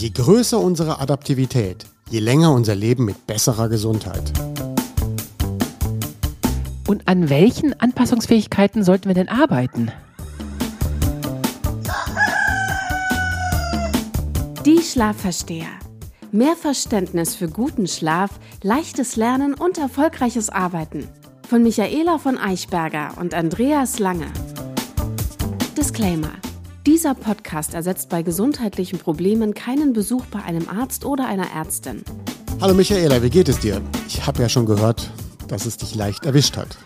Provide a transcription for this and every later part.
Je größer unsere Adaptivität, je länger unser Leben mit besserer Gesundheit. Und an welchen Anpassungsfähigkeiten sollten wir denn arbeiten? Die Schlafversteher. Mehr Verständnis für guten Schlaf, leichtes Lernen und erfolgreiches Arbeiten. Von Michaela von Eichberger und Andreas Lange. Disclaimer. Dieser Podcast ersetzt bei gesundheitlichen Problemen keinen Besuch bei einem Arzt oder einer Ärztin. Hallo Michaela, wie geht es dir? Ich habe ja schon gehört, dass es dich leicht erwischt hat.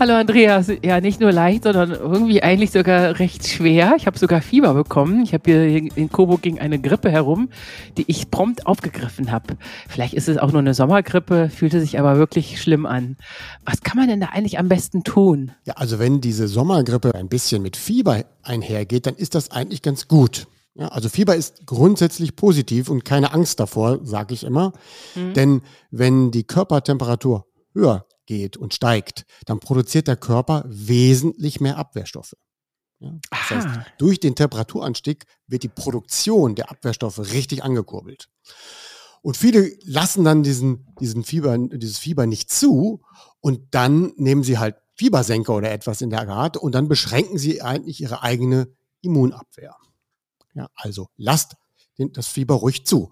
Hallo Andreas, ja nicht nur leicht, sondern irgendwie eigentlich sogar recht schwer. Ich habe sogar Fieber bekommen. Ich habe hier in Coburg ging eine Grippe herum, die ich prompt aufgegriffen habe. Vielleicht ist es auch nur eine Sommergrippe, fühlte sich aber wirklich schlimm an. Was kann man denn da eigentlich am besten tun? Ja, also wenn diese Sommergrippe ein bisschen mit Fieber einhergeht, dann ist das eigentlich ganz gut. Ja, also Fieber ist grundsätzlich positiv und keine Angst davor, sage ich immer. Mhm. Denn wenn die Körpertemperatur höher geht und steigt, dann produziert der Körper wesentlich mehr Abwehrstoffe. Ja, das heißt, durch den Temperaturanstieg wird die Produktion der Abwehrstoffe richtig angekurbelt. Und viele lassen dann diesen, diesen Fieber, dieses Fieber nicht zu und dann nehmen sie halt Fiebersenker oder etwas in der Art und dann beschränken sie eigentlich ihre eigene Immunabwehr. Ja, also lasst den, das Fieber ruhig zu.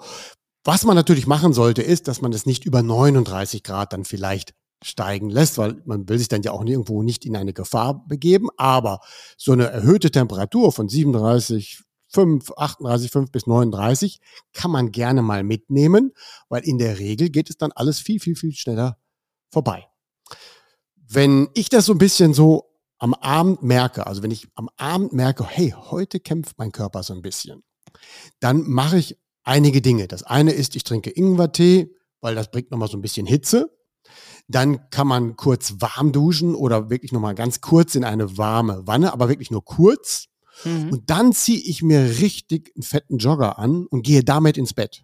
Was man natürlich machen sollte, ist, dass man es nicht über 39 Grad dann vielleicht steigen lässt, weil man will sich dann ja auch nirgendwo nicht in eine Gefahr begeben. Aber so eine erhöhte Temperatur von 37, 5, 38, 5 bis 39 kann man gerne mal mitnehmen, weil in der Regel geht es dann alles viel, viel, viel schneller vorbei. Wenn ich das so ein bisschen so am Abend merke, also wenn ich am Abend merke, hey, heute kämpft mein Körper so ein bisschen, dann mache ich einige Dinge. Das eine ist, ich trinke Ingwertee, weil das bringt nochmal so ein bisschen Hitze. Dann kann man kurz warm duschen oder wirklich nochmal ganz kurz in eine warme Wanne, aber wirklich nur kurz. Mhm. Und dann ziehe ich mir richtig einen fetten Jogger an und gehe damit ins Bett.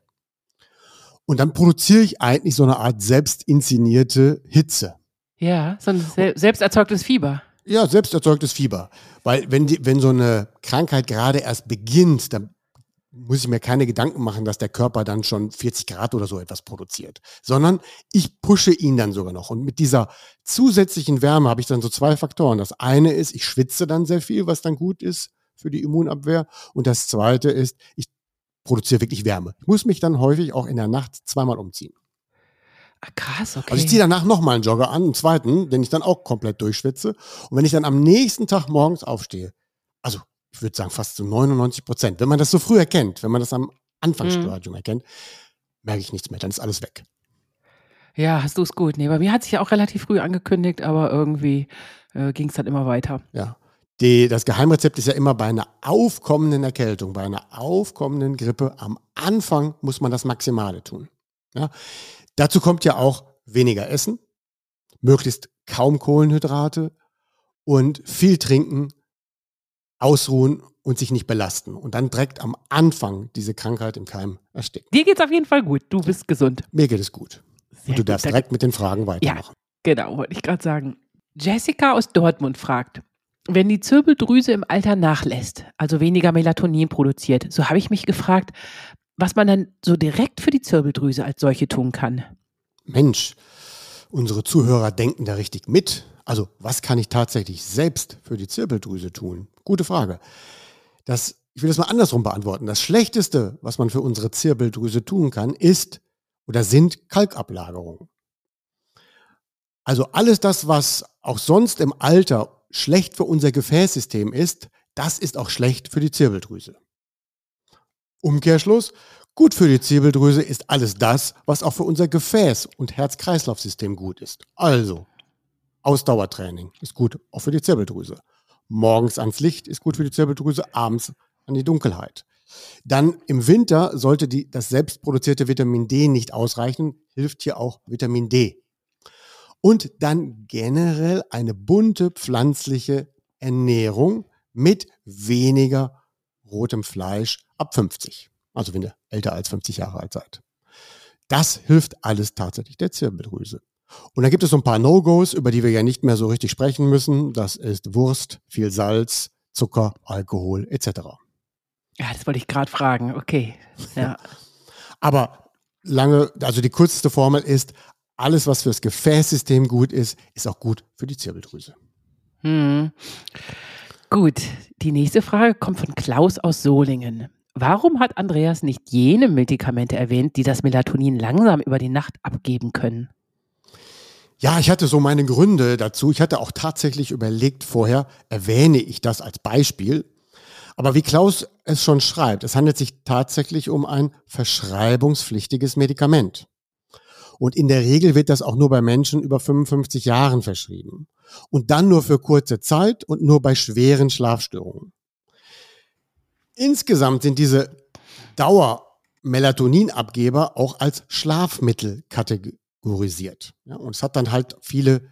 Und dann produziere ich eigentlich so eine Art selbst inszenierte Hitze. Ja, so ein selbst erzeugtes Fieber. Ja, selbst erzeugtes Fieber. Weil wenn, die, wenn so eine Krankheit gerade erst beginnt, dann muss ich mir keine Gedanken machen, dass der Körper dann schon 40 Grad oder so etwas produziert, sondern ich pushe ihn dann sogar noch. Und mit dieser zusätzlichen Wärme habe ich dann so zwei Faktoren. Das eine ist, ich schwitze dann sehr viel, was dann gut ist für die Immunabwehr. Und das zweite ist, ich produziere wirklich Wärme. Ich muss mich dann häufig auch in der Nacht zweimal umziehen. Ah, krass, okay. Also ich ziehe danach nochmal einen Jogger an, einen zweiten, den ich dann auch komplett durchschwitze. Und wenn ich dann am nächsten Tag morgens aufstehe, also ich würde sagen fast zu 99 Prozent. Wenn man das so früh erkennt, wenn man das am Anfangsstadium mhm. erkennt, merke ich nichts mehr, dann ist alles weg. Ja, hast du es gut. Nee, bei mir hat sich ja auch relativ früh angekündigt, aber irgendwie äh, ging es dann immer weiter. Ja. Die, das Geheimrezept ist ja immer bei einer aufkommenden Erkältung, bei einer aufkommenden Grippe. Am Anfang muss man das Maximale tun. Ja? Dazu kommt ja auch weniger Essen, möglichst kaum Kohlenhydrate und viel trinken ausruhen und sich nicht belasten und dann direkt am Anfang diese Krankheit im Keim ersticken. Dir geht es auf jeden Fall gut. Du bist gesund. Mir geht es gut. Sehr und du gut. darfst direkt mit den Fragen weitermachen. Ja, genau, wollte ich gerade sagen. Jessica aus Dortmund fragt, wenn die Zirbeldrüse im Alter nachlässt, also weniger Melatonin produziert, so habe ich mich gefragt, was man dann so direkt für die Zirbeldrüse als solche tun kann. Mensch, unsere Zuhörer denken da richtig mit. Also, was kann ich tatsächlich selbst für die Zirbeldrüse tun? Gute Frage. Das, ich will das mal andersrum beantworten. Das Schlechteste, was man für unsere Zirbeldrüse tun kann, ist oder sind Kalkablagerungen. Also alles das, was auch sonst im Alter schlecht für unser Gefäßsystem ist, das ist auch schlecht für die Zirbeldrüse. Umkehrschluss, gut für die Zirbeldrüse ist alles das, was auch für unser Gefäß- und Herz-Kreislauf-System gut ist. Also, Ausdauertraining ist gut auch für die Zirbeldrüse. Morgens ans Licht ist gut für die Zirbeldrüse, abends an die Dunkelheit. Dann im Winter sollte die, das selbstproduzierte Vitamin D nicht ausreichen, hilft hier auch Vitamin D. Und dann generell eine bunte pflanzliche Ernährung mit weniger rotem Fleisch ab 50. Also wenn ihr älter als 50 Jahre alt seid. Das hilft alles tatsächlich der Zirbeldrüse. Und dann gibt es so ein paar No-Gos, über die wir ja nicht mehr so richtig sprechen müssen. Das ist Wurst, viel Salz, Zucker, Alkohol etc. Ja, das wollte ich gerade fragen. Okay. Ja. Aber lange, also die kürzeste Formel ist, alles, was fürs Gefäßsystem gut ist, ist auch gut für die Zirbeldrüse. Hm. Gut, die nächste Frage kommt von Klaus aus Solingen. Warum hat Andreas nicht jene Medikamente erwähnt, die das Melatonin langsam über die Nacht abgeben können? Ja, ich hatte so meine Gründe dazu. Ich hatte auch tatsächlich überlegt vorher, erwähne ich das als Beispiel. Aber wie Klaus es schon schreibt, es handelt sich tatsächlich um ein verschreibungspflichtiges Medikament. Und in der Regel wird das auch nur bei Menschen über 55 Jahren verschrieben. Und dann nur für kurze Zeit und nur bei schweren Schlafstörungen. Insgesamt sind diese Dauer-Melatoninabgeber auch als Schlafmittel kategorisiert. Ja, und es hat dann halt viele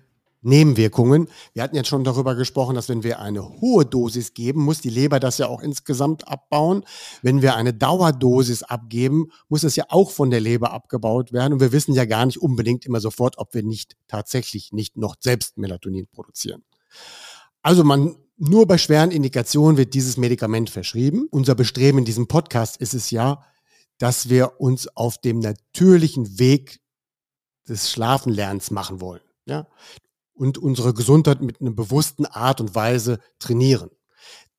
Nebenwirkungen. Wir hatten jetzt schon darüber gesprochen, dass wenn wir eine hohe Dosis geben, muss die Leber das ja auch insgesamt abbauen. Wenn wir eine Dauerdosis abgeben, muss es ja auch von der Leber abgebaut werden. Und wir wissen ja gar nicht unbedingt immer sofort, ob wir nicht tatsächlich nicht noch selbst Melatonin produzieren. Also man, nur bei schweren Indikationen wird dieses Medikament verschrieben. Unser Bestreben in diesem Podcast ist es ja, dass wir uns auf dem natürlichen Weg des Schlafenlernens machen wollen. Ja? und unsere Gesundheit mit einer bewussten Art und Weise trainieren.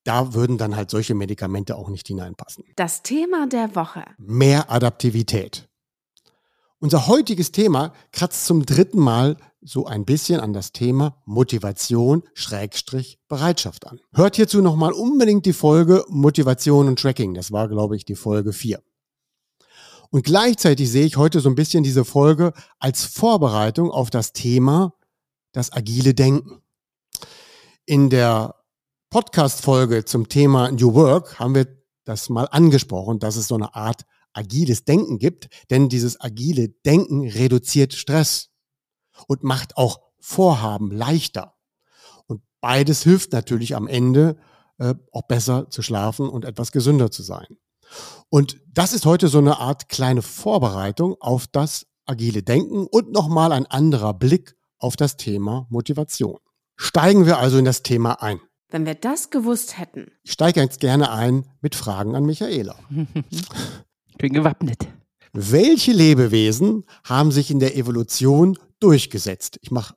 Da würden dann halt solche Medikamente auch nicht hineinpassen. Das Thema der Woche. Mehr Adaptivität. Unser heutiges Thema kratzt zum dritten Mal so ein bisschen an das Thema Motivation Schrägstrich Bereitschaft an. Hört hierzu nochmal unbedingt die Folge Motivation und Tracking. Das war, glaube ich, die Folge 4. Und gleichzeitig sehe ich heute so ein bisschen diese Folge als Vorbereitung auf das Thema das agile Denken. In der Podcast-Folge zum Thema New Work haben wir das mal angesprochen, dass es so eine Art agiles Denken gibt, denn dieses agile Denken reduziert Stress und macht auch Vorhaben leichter. Und beides hilft natürlich am Ende äh, auch besser zu schlafen und etwas gesünder zu sein. Und das ist heute so eine Art kleine Vorbereitung auf das agile Denken und nochmal ein anderer Blick auf das Thema Motivation. Steigen wir also in das Thema ein. Wenn wir das gewusst hätten. Ich steige jetzt gerne ein mit Fragen an Michaela. ich bin gewappnet. Welche Lebewesen haben sich in der Evolution durchgesetzt? Ich mache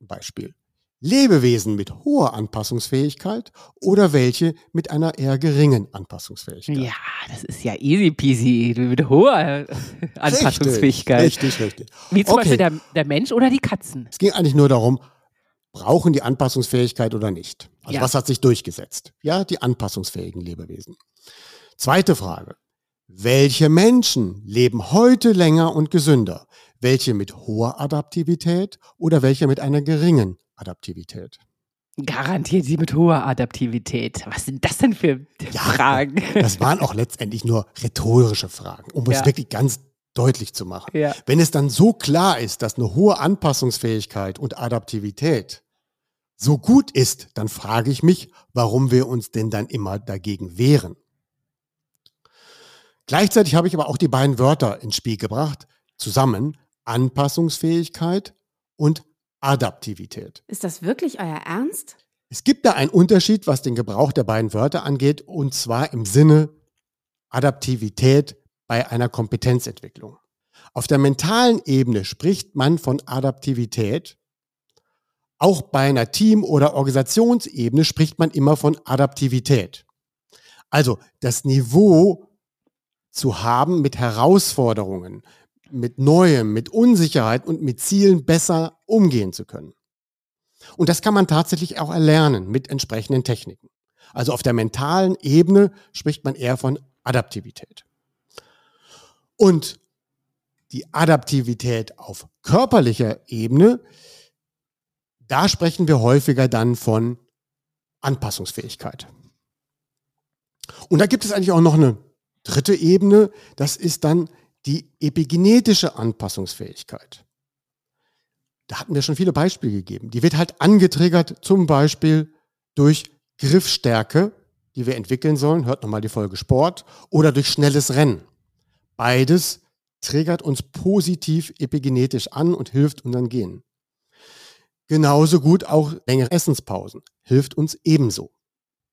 ein Beispiel. Lebewesen mit hoher Anpassungsfähigkeit oder welche mit einer eher geringen Anpassungsfähigkeit? Ja, das ist ja easy peasy mit hoher Anpassungsfähigkeit. Richtig, richtig. richtig. Wie zum okay. Beispiel der, der, Mensch oder die Katzen. Es ging eigentlich nur darum, brauchen die Anpassungsfähigkeit oder nicht? Also ja. was hat sich durchgesetzt? Ja, die anpassungsfähigen Lebewesen. Zweite Frage. Welche Menschen leben heute länger und gesünder? Welche mit hoher Adaptivität oder welche mit einer geringen Adaptivität. Garantiert sie mit hoher Adaptivität. Was sind das denn für ja, Fragen? Das waren auch letztendlich nur rhetorische Fragen, um ja. es wirklich ganz deutlich zu machen. Ja. Wenn es dann so klar ist, dass eine hohe Anpassungsfähigkeit und Adaptivität so gut ist, dann frage ich mich, warum wir uns denn dann immer dagegen wehren. Gleichzeitig habe ich aber auch die beiden Wörter ins Spiel gebracht, zusammen Anpassungsfähigkeit und Adaptivität. Ist das wirklich euer Ernst? Es gibt da einen Unterschied, was den Gebrauch der beiden Wörter angeht, und zwar im Sinne Adaptivität bei einer Kompetenzentwicklung. Auf der mentalen Ebene spricht man von Adaptivität. Auch bei einer Team- oder Organisationsebene spricht man immer von Adaptivität. Also das Niveau zu haben mit Herausforderungen, mit Neuem, mit Unsicherheit und mit Zielen besser umgehen zu können. Und das kann man tatsächlich auch erlernen mit entsprechenden Techniken. Also auf der mentalen Ebene spricht man eher von Adaptivität. Und die Adaptivität auf körperlicher Ebene, da sprechen wir häufiger dann von Anpassungsfähigkeit. Und da gibt es eigentlich auch noch eine dritte Ebene, das ist dann die epigenetische Anpassungsfähigkeit. Da hatten wir schon viele Beispiele gegeben. Die wird halt angetriggert zum Beispiel durch Griffstärke, die wir entwickeln sollen. Hört nochmal die Folge Sport. Oder durch schnelles Rennen. Beides triggert uns positiv epigenetisch an und hilft unseren Genen. Genauso gut auch längere Essenspausen hilft uns ebenso.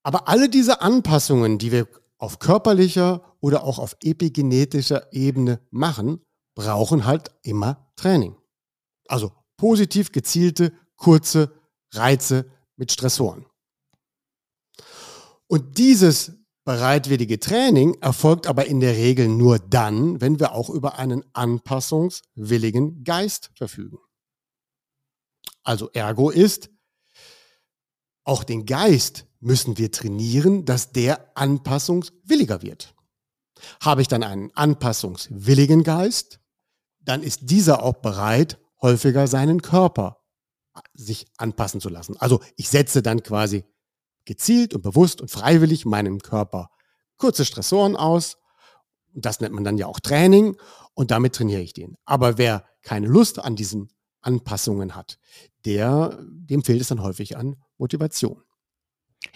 Aber alle diese Anpassungen, die wir auf körperlicher oder auch auf epigenetischer Ebene machen, brauchen halt immer Training. Also positiv gezielte, kurze Reize mit Stressoren. Und dieses bereitwillige Training erfolgt aber in der Regel nur dann, wenn wir auch über einen anpassungswilligen Geist verfügen. Also ergo ist, auch den Geist müssen wir trainieren, dass der anpassungswilliger wird. Habe ich dann einen anpassungswilligen Geist, dann ist dieser auch bereit, häufiger seinen Körper sich anpassen zu lassen. Also ich setze dann quasi gezielt und bewusst und freiwillig meinem Körper kurze Stressoren aus. Das nennt man dann ja auch Training und damit trainiere ich den. Aber wer keine Lust an diesen Anpassungen hat, der, dem fehlt es dann häufig an Motivation.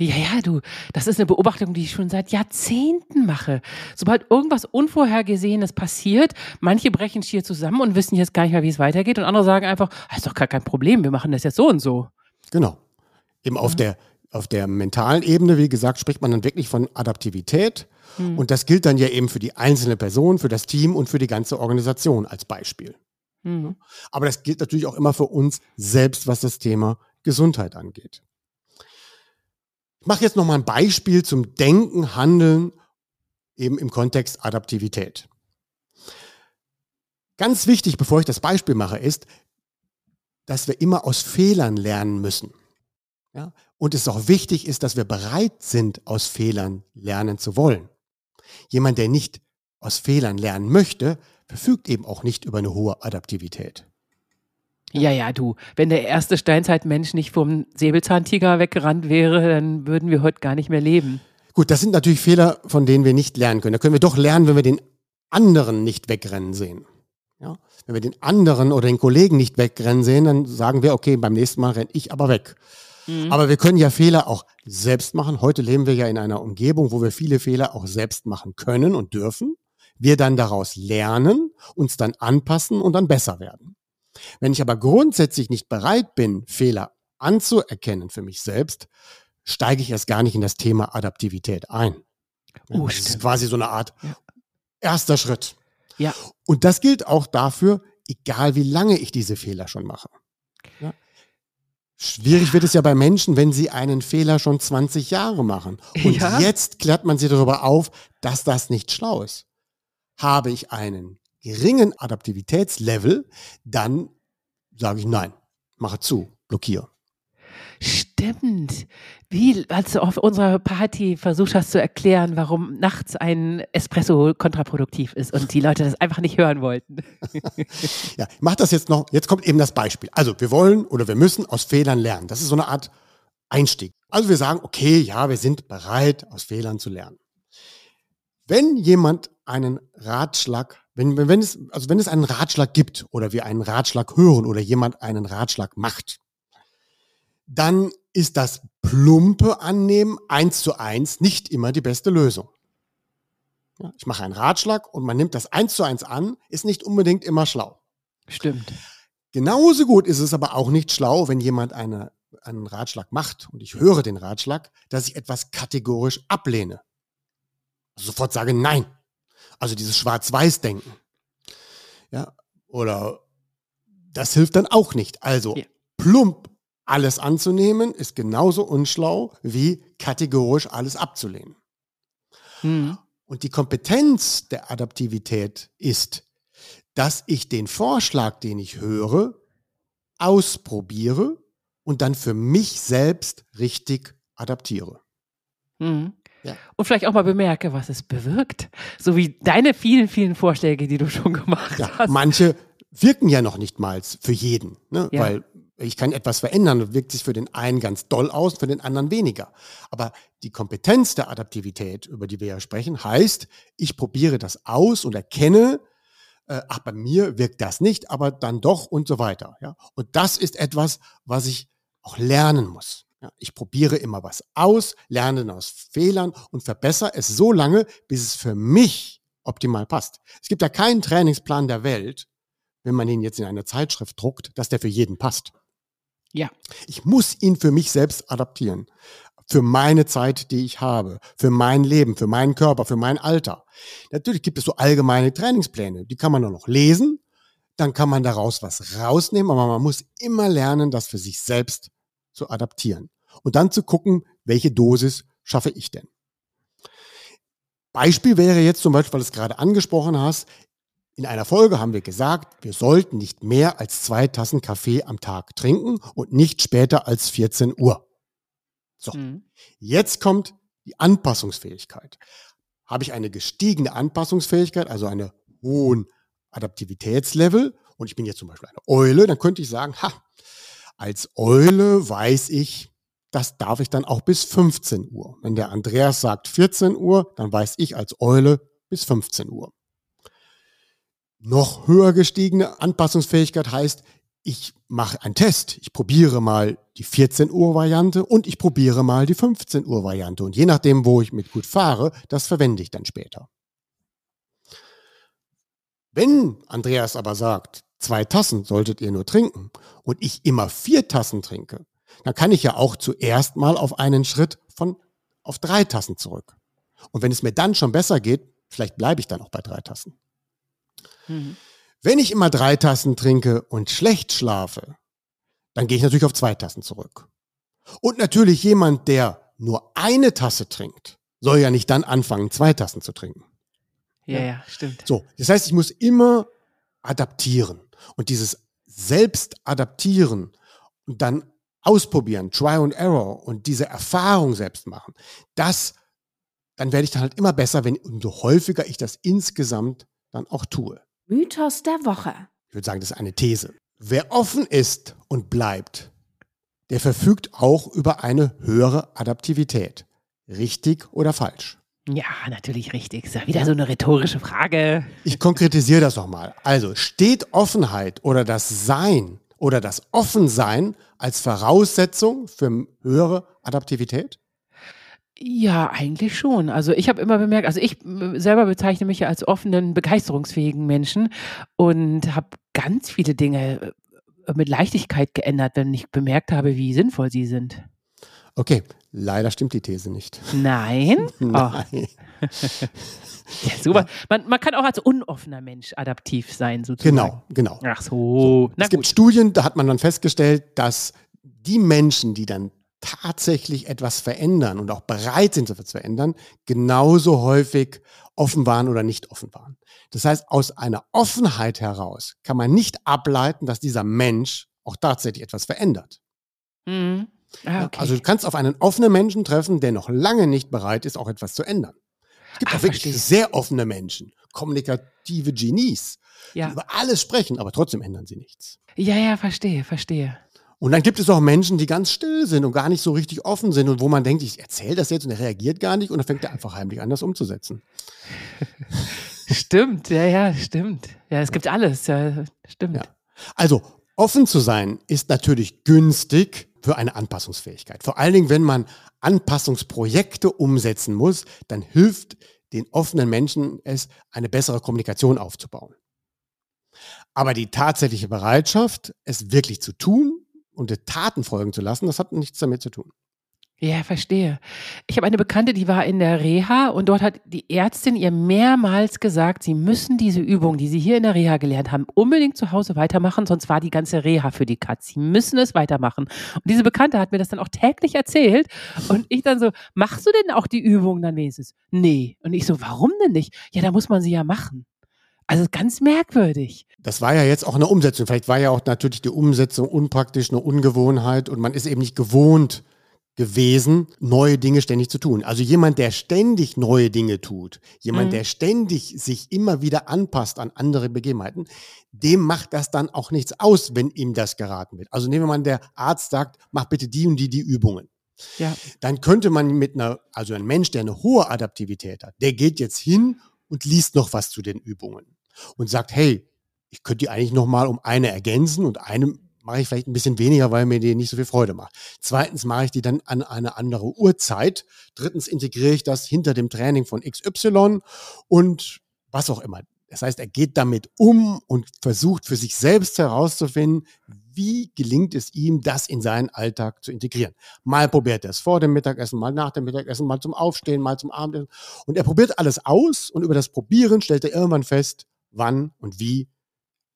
Ja, ja, du, das ist eine Beobachtung, die ich schon seit Jahrzehnten mache. Sobald irgendwas Unvorhergesehenes passiert, manche brechen schier zusammen und wissen jetzt gar nicht mehr, wie es weitergeht und andere sagen einfach, das ah, ist doch gar kein Problem, wir machen das jetzt so und so. Genau. Eben auf der, auf der mentalen Ebene, wie gesagt, spricht man dann wirklich von Adaptivität. Mhm. Und das gilt dann ja eben für die einzelne Person, für das Team und für die ganze Organisation als Beispiel. Mhm. Aber das gilt natürlich auch immer für uns selbst, was das Thema Gesundheit angeht. Ich mache jetzt nochmal ein Beispiel zum Denken, Handeln, eben im Kontext Adaptivität. Ganz wichtig, bevor ich das Beispiel mache, ist, dass wir immer aus Fehlern lernen müssen. Ja? Und es auch wichtig ist, dass wir bereit sind, aus Fehlern lernen zu wollen. Jemand, der nicht aus Fehlern lernen möchte, verfügt eben auch nicht über eine hohe Adaptivität. Ja, ja, du. Wenn der erste Steinzeitmensch nicht vom Säbelzahntiger weggerannt wäre, dann würden wir heute gar nicht mehr leben. Gut, das sind natürlich Fehler, von denen wir nicht lernen können. Da können wir doch lernen, wenn wir den anderen nicht wegrennen sehen. Ja? Wenn wir den anderen oder den Kollegen nicht wegrennen sehen, dann sagen wir, okay, beim nächsten Mal renne ich aber weg. Mhm. Aber wir können ja Fehler auch selbst machen. Heute leben wir ja in einer Umgebung, wo wir viele Fehler auch selbst machen können und dürfen. Wir dann daraus lernen, uns dann anpassen und dann besser werden. Wenn ich aber grundsätzlich nicht bereit bin, Fehler anzuerkennen für mich selbst, steige ich erst gar nicht in das Thema Adaptivität ein. Oh, das ist quasi so eine Art ja. erster Schritt. Ja. Und das gilt auch dafür, egal wie lange ich diese Fehler schon mache. Ja. Schwierig wird es ja bei Menschen, wenn sie einen Fehler schon 20 Jahre machen. Und ja. jetzt klärt man sie darüber auf, dass das nicht schlau ist. Habe ich einen geringen Adaptivitätslevel, dann sage ich nein, mache zu, blockiere. Stimmt. Wie, als du auf unserer Party versucht hast zu erklären, warum nachts ein Espresso kontraproduktiv ist und die Leute das einfach nicht hören wollten. ja, mach das jetzt noch. Jetzt kommt eben das Beispiel. Also, wir wollen oder wir müssen aus Fehlern lernen. Das ist so eine Art Einstieg. Also, wir sagen, okay, ja, wir sind bereit, aus Fehlern zu lernen. Wenn jemand einen Ratschlag wenn, wenn, es, also wenn es einen Ratschlag gibt oder wir einen Ratschlag hören oder jemand einen Ratschlag macht, dann ist das plumpe Annehmen eins zu eins nicht immer die beste Lösung. Ja, ich mache einen Ratschlag und man nimmt das eins zu eins an, ist nicht unbedingt immer schlau. Stimmt. Genauso gut ist es aber auch nicht schlau, wenn jemand eine, einen Ratschlag macht und ich höre den Ratschlag, dass ich etwas kategorisch ablehne. Also sofort sage Nein. Also dieses Schwarz-Weiß-Denken. Ja, oder das hilft dann auch nicht. Also ja. plump alles anzunehmen ist genauso unschlau wie kategorisch alles abzulehnen. Mhm. Und die Kompetenz der Adaptivität ist, dass ich den Vorschlag, den ich höre, ausprobiere und dann für mich selbst richtig adaptiere. Mhm. Ja. Und vielleicht auch mal bemerke, was es bewirkt. So wie deine vielen, vielen Vorschläge, die du schon gemacht ja, hast. Manche wirken ja noch nicht mal für jeden, ne? Ja. weil ich kann etwas verändern und wirkt sich für den einen ganz doll aus, für den anderen weniger. Aber die Kompetenz der Adaptivität, über die wir ja sprechen, heißt, ich probiere das aus und erkenne, äh, ach, bei mir wirkt das nicht, aber dann doch und so weiter. Ja? Und das ist etwas, was ich auch lernen muss. Ja, ich probiere immer was aus, lerne aus Fehlern und verbessere es so lange, bis es für mich optimal passt. Es gibt ja keinen Trainingsplan der Welt, wenn man ihn jetzt in einer Zeitschrift druckt, dass der für jeden passt. Ja. Ich muss ihn für mich selbst adaptieren. für meine Zeit, die ich habe, für mein Leben, für meinen Körper, für mein Alter. Natürlich gibt es so allgemeine Trainingspläne, die kann man nur noch lesen, dann kann man daraus was rausnehmen, aber man muss immer lernen, das für sich selbst zu adaptieren und dann zu gucken, welche Dosis schaffe ich denn. Beispiel wäre jetzt zum Beispiel, weil du es gerade angesprochen hast, in einer Folge haben wir gesagt, wir sollten nicht mehr als zwei Tassen Kaffee am Tag trinken und nicht später als 14 Uhr. So, mhm. jetzt kommt die Anpassungsfähigkeit. Habe ich eine gestiegene Anpassungsfähigkeit, also einen hohen Adaptivitätslevel, und ich bin jetzt zum Beispiel eine Eule, dann könnte ich sagen, ha, als Eule weiß ich, das darf ich dann auch bis 15 Uhr. Wenn der Andreas sagt 14 Uhr, dann weiß ich als Eule bis 15 Uhr. Noch höher gestiegene Anpassungsfähigkeit heißt, ich mache einen Test. Ich probiere mal die 14 Uhr Variante und ich probiere mal die 15 Uhr Variante. Und je nachdem, wo ich mit gut fahre, das verwende ich dann später. Wenn Andreas aber sagt, zwei Tassen solltet ihr nur trinken und ich immer vier Tassen trinke, dann kann ich ja auch zuerst mal auf einen Schritt von auf drei Tassen zurück. Und wenn es mir dann schon besser geht, vielleicht bleibe ich dann auch bei drei Tassen. Mhm. Wenn ich immer drei Tassen trinke und schlecht schlafe, dann gehe ich natürlich auf zwei Tassen zurück. Und natürlich jemand, der nur eine Tasse trinkt, soll ja nicht dann anfangen, zwei Tassen zu trinken. Ja, ja, stimmt. So, das heißt, ich muss immer adaptieren. Und dieses selbst adaptieren und dann ausprobieren, Try and Error und diese Erfahrung selbst machen, das, dann werde ich dann halt immer besser, wenn umso häufiger ich das insgesamt dann auch tue. Mythos der Woche. Ich würde sagen, das ist eine These. Wer offen ist und bleibt, der verfügt auch über eine höhere Adaptivität. Richtig oder falsch? Ja, natürlich richtig. Ist ja wieder so eine rhetorische Frage. Ich konkretisiere das nochmal. Also steht Offenheit oder das Sein oder das Offensein als Voraussetzung für höhere Adaptivität? Ja, eigentlich schon. Also ich habe immer bemerkt, also ich selber bezeichne mich ja als offenen, begeisterungsfähigen Menschen und habe ganz viele Dinge äh, mit Leichtigkeit geändert, wenn ich bemerkt habe, wie sinnvoll sie sind. Okay, leider stimmt die These nicht. Nein? Nein. Oh. ja, super. Man, man, kann auch als unoffener Mensch adaptiv sein, sozusagen. Genau, genau. Ach so. so es gibt Studien, da hat man dann festgestellt, dass die Menschen, die dann tatsächlich etwas verändern und auch bereit sind, etwas zu verändern, genauso häufig offen waren oder nicht offen waren. Das heißt, aus einer Offenheit heraus kann man nicht ableiten, dass dieser Mensch auch tatsächlich etwas verändert. Mhm. Ah, okay. Also du kannst auf einen offenen Menschen treffen, der noch lange nicht bereit ist, auch etwas zu ändern. Es gibt ah, auch wirklich verstehe. sehr offene Menschen, kommunikative Genies, ja. die über alles sprechen, aber trotzdem ändern sie nichts. Ja, ja, verstehe, verstehe. Und dann gibt es auch Menschen, die ganz still sind und gar nicht so richtig offen sind und wo man denkt, ich erzähle das jetzt und er reagiert gar nicht und dann fängt er einfach heimlich an, das umzusetzen. stimmt, ja, ja, stimmt. Ja, es gibt alles, ja, stimmt. Ja. Also, offen zu sein ist natürlich günstig für eine Anpassungsfähigkeit. Vor allen Dingen, wenn man Anpassungsprojekte umsetzen muss, dann hilft den offenen Menschen es, eine bessere Kommunikation aufzubauen. Aber die tatsächliche Bereitschaft, es wirklich zu tun, und Taten folgen zu lassen, das hat nichts damit zu tun. Ja, verstehe. Ich habe eine Bekannte, die war in der Reha und dort hat die Ärztin ihr mehrmals gesagt, sie müssen diese Übung, die sie hier in der Reha gelernt haben, unbedingt zu Hause weitermachen, sonst war die ganze Reha für die Katz. Sie müssen es weitermachen. Und diese Bekannte hat mir das dann auch täglich erzählt und ich dann so, machst du denn auch die Übung dann wenigstens? Nee. Und ich so, warum denn nicht? Ja, da muss man sie ja machen. Also ganz merkwürdig. Das war ja jetzt auch eine Umsetzung. Vielleicht war ja auch natürlich die Umsetzung unpraktisch, eine Ungewohnheit und man ist eben nicht gewohnt gewesen, neue Dinge ständig zu tun. Also jemand, der ständig neue Dinge tut, jemand, mhm. der ständig sich immer wieder anpasst an andere Begebenheiten, dem macht das dann auch nichts aus, wenn ihm das geraten wird. Also nehmen wir mal, der Arzt sagt, mach bitte die und die die Übungen. Ja. Dann könnte man mit einer, also ein Mensch, der eine hohe Adaptivität hat, der geht jetzt hin und liest noch was zu den Übungen und sagt, hey, ich könnte die eigentlich noch mal um eine ergänzen und eine mache ich vielleicht ein bisschen weniger, weil mir die nicht so viel Freude macht. Zweitens mache ich die dann an eine andere Uhrzeit. Drittens integriere ich das hinter dem Training von XY und was auch immer. Das heißt, er geht damit um und versucht für sich selbst herauszufinden, wie gelingt es ihm, das in seinen Alltag zu integrieren. Mal probiert er es vor dem Mittagessen, mal nach dem Mittagessen, mal zum Aufstehen, mal zum Abendessen. Und er probiert alles aus und über das Probieren stellt er irgendwann fest, wann und wie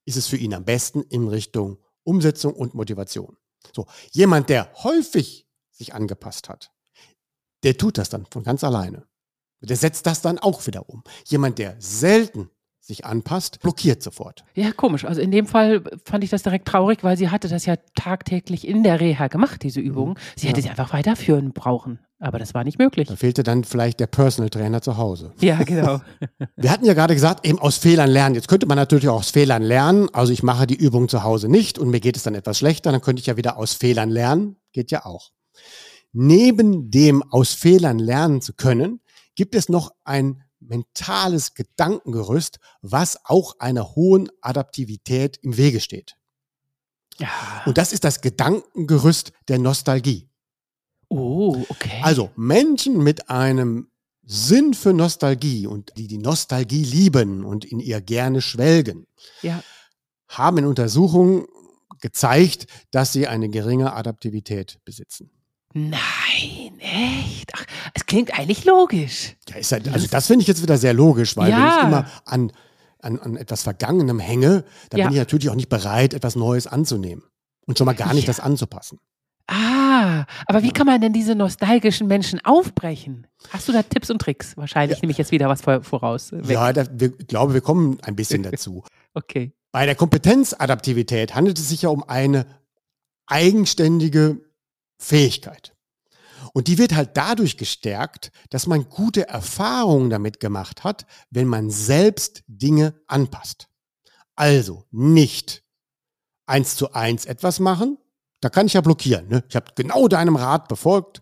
ist es für ihn am besten in Richtung Umsetzung und Motivation. So, jemand, der häufig sich angepasst hat, der tut das dann von ganz alleine. Der setzt das dann auch wieder um. Jemand, der selten sich anpasst, blockiert sofort. Ja, komisch. Also in dem Fall fand ich das direkt traurig, weil sie hatte das ja tagtäglich in der Reha gemacht, diese Übung. Mhm. Sie hätte ja. sie einfach weiterführen brauchen. Aber das war nicht möglich. Da fehlte dann vielleicht der Personal Trainer zu Hause. Ja, genau. Wir hatten ja gerade gesagt, eben aus Fehlern lernen. Jetzt könnte man natürlich auch aus Fehlern lernen. Also ich mache die Übung zu Hause nicht und mir geht es dann etwas schlechter. Dann könnte ich ja wieder aus Fehlern lernen. Geht ja auch. Neben dem aus Fehlern lernen zu können, gibt es noch ein mentales Gedankengerüst, was auch einer hohen Adaptivität im Wege steht. Ja. Und das ist das Gedankengerüst der Nostalgie. Oh, okay. Also Menschen mit einem Sinn für Nostalgie und die die Nostalgie lieben und in ihr gerne schwelgen, ja. haben in Untersuchungen gezeigt, dass sie eine geringe Adaptivität besitzen. Nein, echt? Ach, es klingt eigentlich logisch. Ja, ist halt, also das finde ich jetzt wieder sehr logisch, weil ja. wenn ich immer an, an, an etwas Vergangenem hänge, dann ja. bin ich natürlich auch nicht bereit, etwas Neues anzunehmen und schon mal gar nicht das anzupassen. Ah, aber wie kann man denn diese nostalgischen Menschen aufbrechen? Hast du da Tipps und Tricks? Wahrscheinlich nehme ich jetzt wieder was voraus. Weg. Ja, da, wir, ich glaube, wir kommen ein bisschen dazu. okay. Bei der Kompetenzadaptivität handelt es sich ja um eine eigenständige Fähigkeit. Und die wird halt dadurch gestärkt, dass man gute Erfahrungen damit gemacht hat, wenn man selbst Dinge anpasst. Also nicht eins zu eins etwas machen, da kann ich ja blockieren. Ne? Ich habe genau deinem Rat befolgt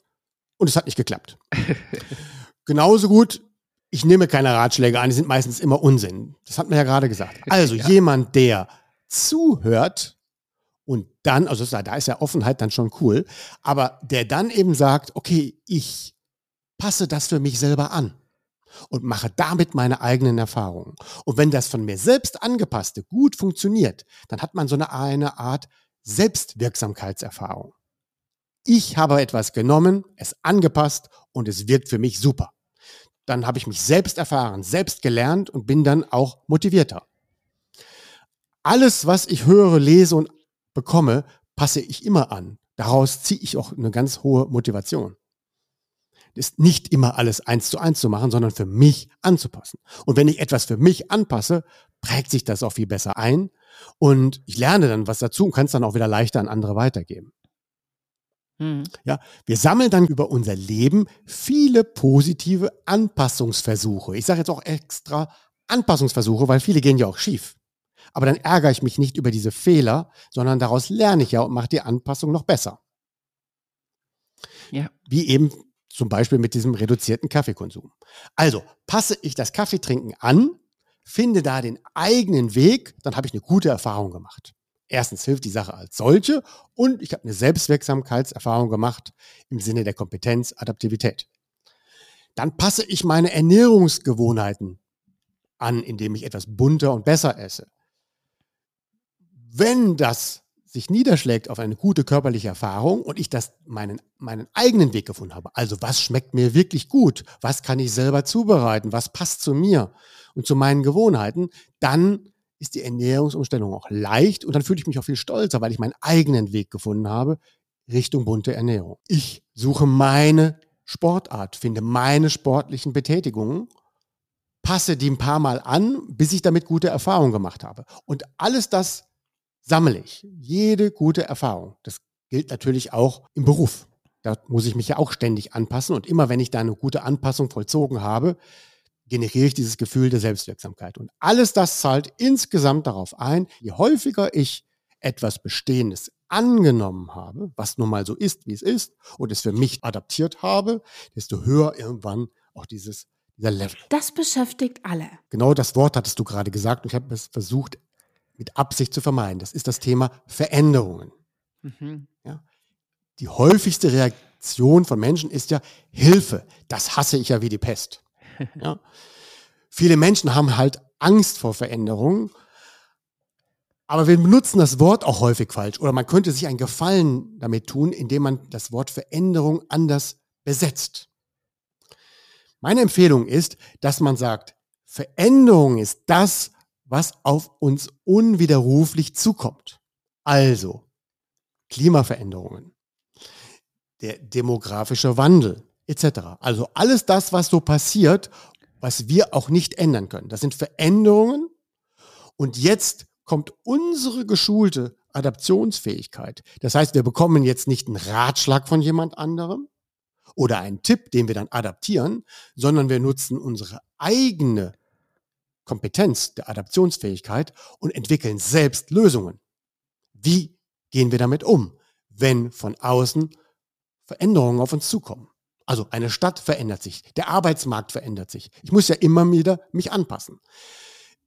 und es hat nicht geklappt. Genauso gut, ich nehme keine Ratschläge an, die sind meistens immer Unsinn. Das hat man ja gerade gesagt. Also ja. jemand, der zuhört und dann, also da ist ja Offenheit dann schon cool, aber der dann eben sagt, okay, ich passe das für mich selber an und mache damit meine eigenen Erfahrungen. Und wenn das von mir selbst angepasste gut funktioniert, dann hat man so eine, eine Art Selbstwirksamkeitserfahrung. Ich habe etwas genommen, es angepasst und es wirkt für mich super. Dann habe ich mich selbst erfahren, selbst gelernt und bin dann auch motivierter. Alles, was ich höre, lese und bekomme, passe ich immer an. Daraus ziehe ich auch eine ganz hohe Motivation. Ist nicht immer alles eins zu eins zu machen, sondern für mich anzupassen. Und wenn ich etwas für mich anpasse, prägt sich das auch viel besser ein und ich lerne dann was dazu und kann es dann auch wieder leichter an andere weitergeben. Mhm. Ja, wir sammeln dann über unser Leben viele positive Anpassungsversuche. Ich sage jetzt auch extra Anpassungsversuche, weil viele gehen ja auch schief. Aber dann ärgere ich mich nicht über diese Fehler, sondern daraus lerne ich ja und mache die Anpassung noch besser. Ja. Wie eben zum Beispiel mit diesem reduzierten Kaffeekonsum. Also passe ich das Kaffeetrinken an, finde da den eigenen Weg, dann habe ich eine gute Erfahrung gemacht. Erstens hilft die Sache als solche und ich habe eine Selbstwirksamkeitserfahrung gemacht im Sinne der Kompetenz, Adaptivität. Dann passe ich meine Ernährungsgewohnheiten an, indem ich etwas bunter und besser esse wenn das sich niederschlägt auf eine gute körperliche Erfahrung und ich das meinen, meinen eigenen Weg gefunden habe, also was schmeckt mir wirklich gut, was kann ich selber zubereiten, was passt zu mir und zu meinen Gewohnheiten, dann ist die Ernährungsumstellung auch leicht und dann fühle ich mich auch viel stolzer, weil ich meinen eigenen Weg gefunden habe Richtung bunte Ernährung. Ich suche meine Sportart, finde meine sportlichen Betätigungen, passe die ein paar Mal an, bis ich damit gute Erfahrungen gemacht habe. Und alles das sammle ich. Jede gute Erfahrung. Das gilt natürlich auch im Beruf. Da muss ich mich ja auch ständig anpassen. Und immer wenn ich da eine gute Anpassung vollzogen habe, generiere ich dieses Gefühl der Selbstwirksamkeit. Und alles das zahlt insgesamt darauf ein, je häufiger ich etwas Bestehendes angenommen habe, was nun mal so ist, wie es ist, und es für mich adaptiert habe, desto höher irgendwann auch dieses, dieser Level. Das beschäftigt alle. Genau das Wort hattest du gerade gesagt und ich habe es versucht, mit Absicht zu vermeiden. Das ist das Thema Veränderungen. Mhm. Ja? Die häufigste Reaktion von Menschen ist ja Hilfe. Das hasse ich ja wie die Pest. Ja? Viele Menschen haben halt Angst vor Veränderungen. Aber wir benutzen das Wort auch häufig falsch. Oder man könnte sich einen Gefallen damit tun, indem man das Wort Veränderung anders besetzt. Meine Empfehlung ist, dass man sagt, Veränderung ist das, was auf uns unwiderruflich zukommt. Also Klimaveränderungen, der demografische Wandel etc. Also alles das, was so passiert, was wir auch nicht ändern können. Das sind Veränderungen und jetzt kommt unsere geschulte Adaptionsfähigkeit. Das heißt, wir bekommen jetzt nicht einen Ratschlag von jemand anderem oder einen Tipp, den wir dann adaptieren, sondern wir nutzen unsere eigene Kompetenz der Adaptionsfähigkeit und entwickeln selbst Lösungen. Wie gehen wir damit um, wenn von außen Veränderungen auf uns zukommen? Also eine Stadt verändert sich, der Arbeitsmarkt verändert sich. Ich muss ja immer wieder mich anpassen.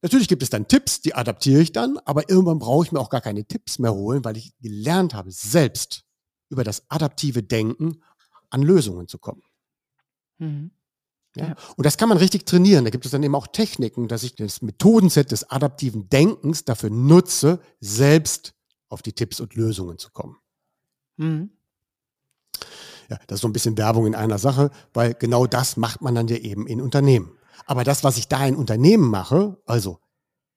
Natürlich gibt es dann Tipps, die adaptiere ich dann, aber irgendwann brauche ich mir auch gar keine Tipps mehr holen, weil ich gelernt habe, selbst über das adaptive Denken an Lösungen zu kommen. Mhm. Ja? Und das kann man richtig trainieren. Da gibt es dann eben auch Techniken, dass ich das Methodenset des adaptiven Denkens dafür nutze, selbst auf die Tipps und Lösungen zu kommen. Mhm. Ja, das ist so ein bisschen Werbung in einer Sache, weil genau das macht man dann ja eben in Unternehmen. Aber das, was ich da in Unternehmen mache, also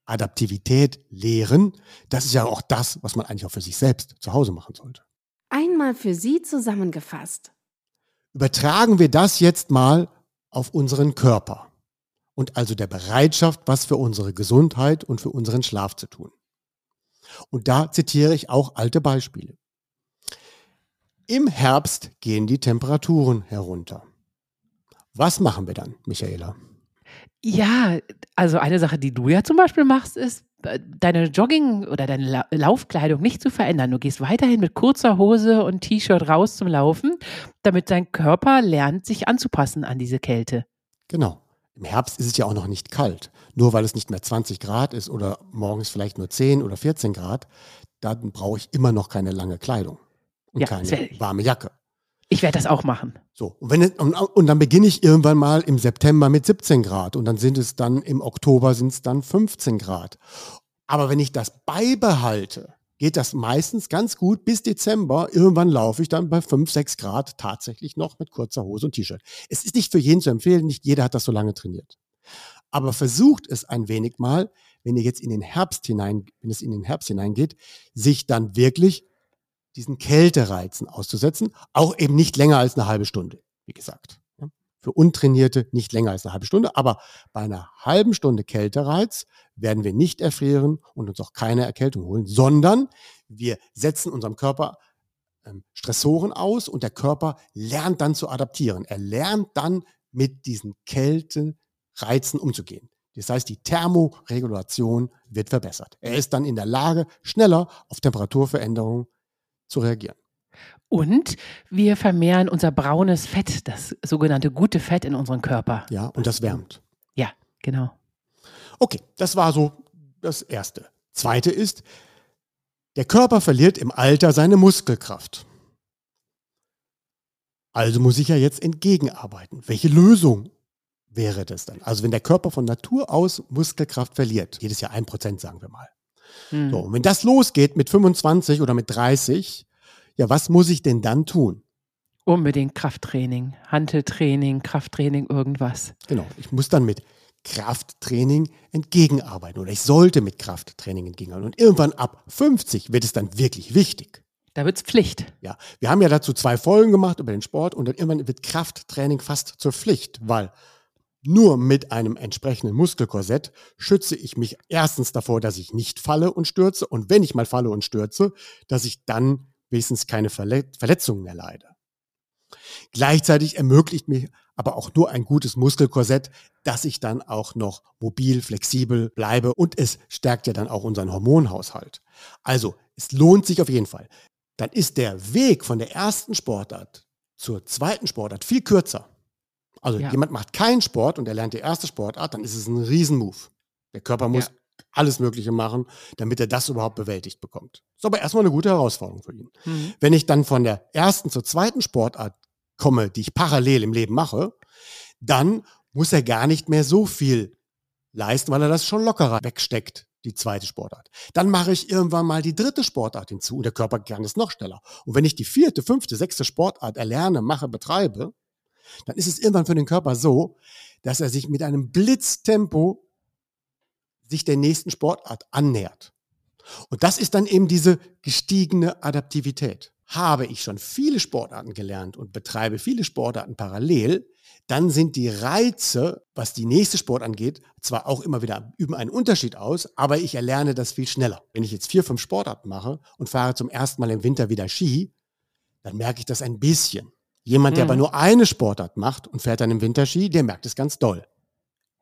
Adaptivität lehren, das ist ja auch das, was man eigentlich auch für sich selbst zu Hause machen sollte. Einmal für Sie zusammengefasst. Übertragen wir das jetzt mal auf unseren Körper und also der Bereitschaft, was für unsere Gesundheit und für unseren Schlaf zu tun. Und da zitiere ich auch alte Beispiele. Im Herbst gehen die Temperaturen herunter. Was machen wir dann, Michaela? Ja, also eine Sache, die du ja zum Beispiel machst, ist, deine Jogging- oder deine Laufkleidung nicht zu verändern. Du gehst weiterhin mit kurzer Hose und T-Shirt raus zum Laufen, damit dein Körper lernt, sich anzupassen an diese Kälte. Genau. Im Herbst ist es ja auch noch nicht kalt. Nur weil es nicht mehr 20 Grad ist oder morgens vielleicht nur 10 oder 14 Grad, dann brauche ich immer noch keine lange Kleidung und ja, keine warme Jacke. Ich werde das auch machen. So, und, wenn und, und, dann beginne ich irgendwann mal im September mit 17 Grad und dann sind es dann im Oktober sind es dann 15 Grad. Aber wenn ich das beibehalte, geht das meistens ganz gut bis Dezember. Irgendwann laufe ich dann bei 5, 6 Grad tatsächlich noch mit kurzer Hose und T-Shirt. Es ist nicht für jeden zu empfehlen, nicht jeder hat das so lange trainiert. Aber versucht es ein wenig mal, wenn ihr jetzt in den Herbst hinein, wenn es in den Herbst hineingeht, sich dann wirklich diesen Kältereizen auszusetzen, auch eben nicht länger als eine halbe Stunde, wie gesagt. Für Untrainierte nicht länger als eine halbe Stunde, aber bei einer halben Stunde Kältereiz werden wir nicht erfrieren und uns auch keine Erkältung holen, sondern wir setzen unserem Körper ähm, Stressoren aus und der Körper lernt dann zu adaptieren. Er lernt dann mit diesen Kältereizen umzugehen. Das heißt, die Thermoregulation wird verbessert. Er ist dann in der Lage, schneller auf Temperaturveränderungen zu reagieren. Und wir vermehren unser braunes Fett, das sogenannte gute Fett in unserem Körper. Ja, und das wärmt. Ja, genau. Okay, das war so das Erste. Zweite ist, der Körper verliert im Alter seine Muskelkraft. Also muss ich ja jetzt entgegenarbeiten. Welche Lösung wäre das dann? Also wenn der Körper von Natur aus Muskelkraft verliert, jedes Jahr ein Prozent, sagen wir mal. Hm. So, und wenn das losgeht mit 25 oder mit 30, ja, was muss ich denn dann tun? Unbedingt Krafttraining, Hanteltraining, Krafttraining, irgendwas. Genau, ich muss dann mit Krafttraining entgegenarbeiten oder ich sollte mit Krafttraining entgegenarbeiten. Und irgendwann ab 50 wird es dann wirklich wichtig. Da wird es Pflicht. Ja, wir haben ja dazu zwei Folgen gemacht über den Sport und dann irgendwann wird Krafttraining fast zur Pflicht, weil nur mit einem entsprechenden Muskelkorsett schütze ich mich erstens davor, dass ich nicht falle und stürze und wenn ich mal falle und stürze, dass ich dann wenigstens keine Verletzungen mehr leide. Gleichzeitig ermöglicht mir aber auch nur ein gutes Muskelkorsett, dass ich dann auch noch mobil, flexibel bleibe und es stärkt ja dann auch unseren Hormonhaushalt. Also, es lohnt sich auf jeden Fall. Dann ist der Weg von der ersten Sportart zur zweiten Sportart viel kürzer. Also ja. jemand macht keinen Sport und er lernt die erste Sportart, dann ist es ein Riesenmove. Der Körper muss ja. alles Mögliche machen, damit er das überhaupt bewältigt bekommt. Ist aber erstmal eine gute Herausforderung für ihn. Mhm. Wenn ich dann von der ersten zur zweiten Sportart komme, die ich parallel im Leben mache, dann muss er gar nicht mehr so viel leisten, weil er das schon lockerer wegsteckt, die zweite Sportart. Dann mache ich irgendwann mal die dritte Sportart hinzu und der Körper kann es noch schneller. Und wenn ich die vierte, fünfte, sechste Sportart erlerne, mache, betreibe, dann ist es irgendwann für den Körper so, dass er sich mit einem Blitztempo sich der nächsten Sportart annähert. Und das ist dann eben diese gestiegene Adaptivität. Habe ich schon viele Sportarten gelernt und betreibe viele Sportarten parallel, dann sind die Reize, was die nächste Sport angeht, zwar auch immer wieder üben einen Unterschied aus, aber ich erlerne das viel schneller. Wenn ich jetzt vier, fünf Sportarten mache und fahre zum ersten Mal im Winter wieder Ski, dann merke ich das ein bisschen. Jemand, der mhm. aber nur eine Sportart macht und fährt dann im Winterski, der merkt es ganz doll.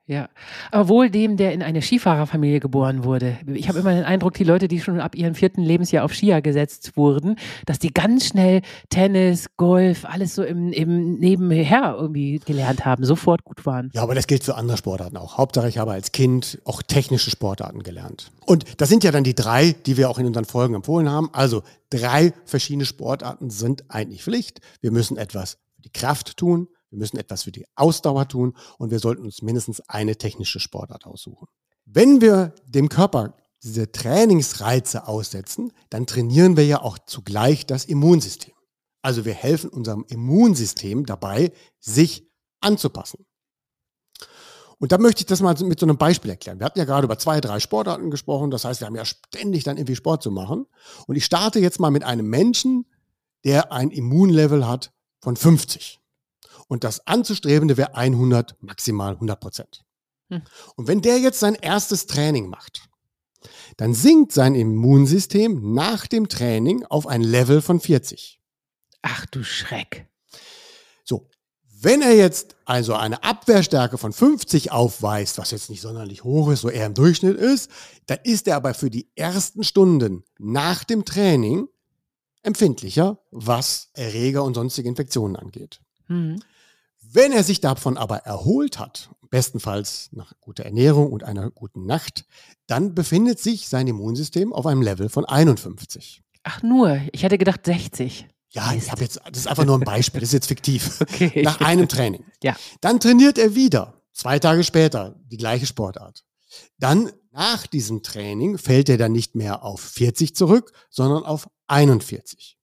Ja, aber wohl dem, der in eine Skifahrerfamilie geboren wurde. Ich habe immer den Eindruck, die Leute, die schon ab ihrem vierten Lebensjahr auf Skier gesetzt wurden, dass die ganz schnell Tennis, Golf, alles so im, im Nebenher irgendwie gelernt haben, sofort gut waren. Ja, aber das gilt für andere Sportarten auch. Hauptsache, ich habe als Kind auch technische Sportarten gelernt. Und das sind ja dann die drei, die wir auch in unseren Folgen empfohlen haben. Also drei verschiedene Sportarten sind eigentlich Pflicht. Wir müssen etwas für die Kraft tun, wir müssen etwas für die Ausdauer tun und wir sollten uns mindestens eine technische Sportart aussuchen. Wenn wir dem Körper diese Trainingsreize aussetzen, dann trainieren wir ja auch zugleich das Immunsystem. Also wir helfen unserem Immunsystem dabei, sich anzupassen. Und da möchte ich das mal mit so einem Beispiel erklären. Wir hatten ja gerade über zwei, drei Sportarten gesprochen. Das heißt, wir haben ja ständig dann irgendwie Sport zu machen. Und ich starte jetzt mal mit einem Menschen, der ein Immunlevel hat von 50. Und das Anzustrebende wäre 100, maximal 100 Prozent. Hm. Und wenn der jetzt sein erstes Training macht, dann sinkt sein Immunsystem nach dem Training auf ein Level von 40. Ach du Schreck. So, wenn er jetzt also eine Abwehrstärke von 50 aufweist, was jetzt nicht sonderlich hoch ist, so eher im Durchschnitt ist, dann ist er aber für die ersten Stunden nach dem Training empfindlicher, was Erreger und sonstige Infektionen angeht. Mhm. Wenn er sich davon aber erholt hat, bestenfalls nach guter Ernährung und einer guten Nacht, dann befindet sich sein Immunsystem auf einem Level von 51. Ach nur, ich hätte gedacht 60. Ja, ich habe jetzt, das ist einfach nur ein Beispiel, das ist jetzt fiktiv. Okay. Nach einem Training. Ja. Dann trainiert er wieder, zwei Tage später, die gleiche Sportart. Dann nach diesem Training fällt er dann nicht mehr auf 40 zurück, sondern auf 41.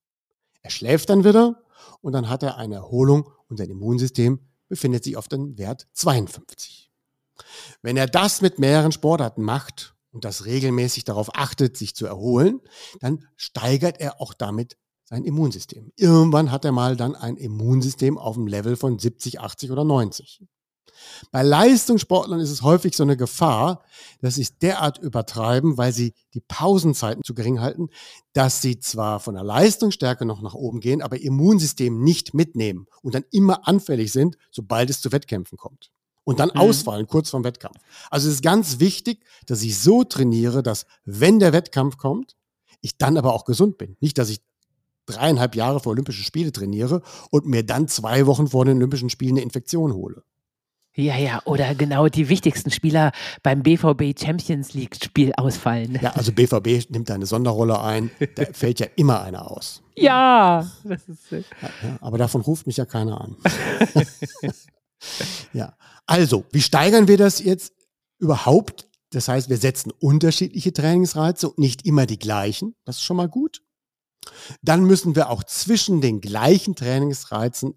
Er schläft dann wieder und dann hat er eine Erholung und sein Immunsystem befindet sich auf dem Wert 52. Wenn er das mit mehreren Sportarten macht und das regelmäßig darauf achtet, sich zu erholen, dann steigert er auch damit sein Immunsystem. Irgendwann hat er mal dann ein Immunsystem auf dem Level von 70, 80 oder 90. Bei Leistungssportlern ist es häufig so eine Gefahr, dass sie es derart übertreiben, weil sie die Pausenzeiten zu gering halten, dass sie zwar von der Leistungsstärke noch nach oben gehen, aber ihr Immunsystem nicht mitnehmen und dann immer anfällig sind, sobald es zu Wettkämpfen kommt. Und dann mhm. ausfallen kurz vorm Wettkampf. Also es ist ganz wichtig, dass ich so trainiere, dass wenn der Wettkampf kommt, ich dann aber auch gesund bin. Nicht, dass ich dreieinhalb Jahre vor Olympischen Spiele trainiere und mir dann zwei Wochen vor den Olympischen Spielen eine Infektion hole. Ja, ja, oder genau die wichtigsten Spieler beim BVB Champions League Spiel ausfallen. Ja, also BVB nimmt eine Sonderrolle ein, da fällt ja immer einer aus. Ja, das ist ja, ja, aber davon ruft mich ja keiner an. ja, also, wie steigern wir das jetzt überhaupt? Das heißt, wir setzen unterschiedliche Trainingsreize und nicht immer die gleichen. Das ist schon mal gut. Dann müssen wir auch zwischen den gleichen Trainingsreizen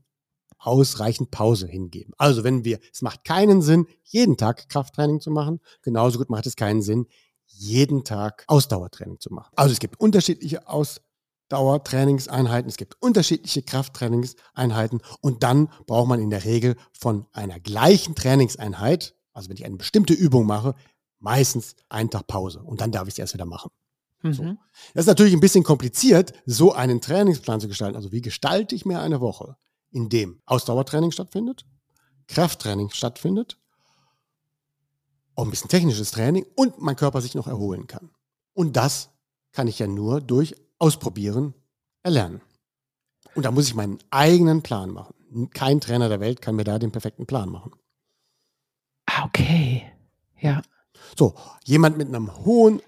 ausreichend Pause hingeben. Also wenn wir, es macht keinen Sinn, jeden Tag Krafttraining zu machen, genauso gut macht es keinen Sinn, jeden Tag Ausdauertraining zu machen. Also es gibt unterschiedliche Ausdauertrainingseinheiten, es gibt unterschiedliche Krafttrainingseinheiten und dann braucht man in der Regel von einer gleichen Trainingseinheit, also wenn ich eine bestimmte Übung mache, meistens einen Tag Pause und dann darf ich es erst wieder machen. Mhm. So. Das ist natürlich ein bisschen kompliziert, so einen Trainingsplan zu gestalten. Also wie gestalte ich mir eine Woche? In dem Ausdauertraining stattfindet, Krafttraining stattfindet, auch ein bisschen technisches Training und mein Körper sich noch erholen kann. Und das kann ich ja nur durch Ausprobieren erlernen. Und da muss ich meinen eigenen Plan machen. Kein Trainer der Welt kann mir da den perfekten Plan machen. Ah, okay. Ja. So, jemand mit einem hohen